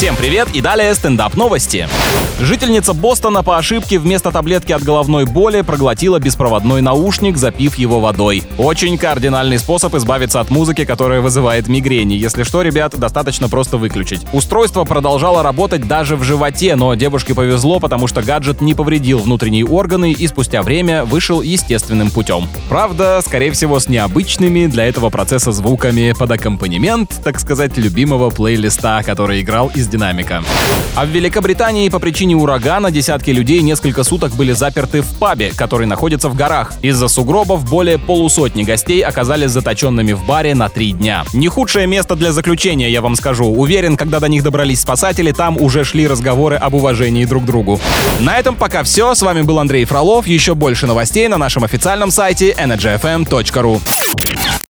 Всем привет и далее стендап новости. Жительница Бостона по ошибке вместо таблетки от головной боли проглотила беспроводной наушник, запив его водой. Очень кардинальный способ избавиться от музыки, которая вызывает мигрени. Если что, ребят, достаточно просто выключить. Устройство продолжало работать даже в животе, но девушке повезло, потому что гаджет не повредил внутренние органы и спустя время вышел естественным путем. Правда, скорее всего, с необычными для этого процесса звуками под аккомпанемент, так сказать, любимого плейлиста, который играл из динамика. А в Великобритании по причине урагана десятки людей несколько суток были заперты в пабе, который находится в горах. Из-за сугробов более полусотни гостей оказались заточенными в баре на три дня. Не худшее место для заключения, я вам скажу. Уверен, когда до них добрались спасатели, там уже шли разговоры об уважении друг к другу. На этом пока все. С вами был Андрей Фролов. Еще больше новостей на нашем официальном сайте energyfm.ru.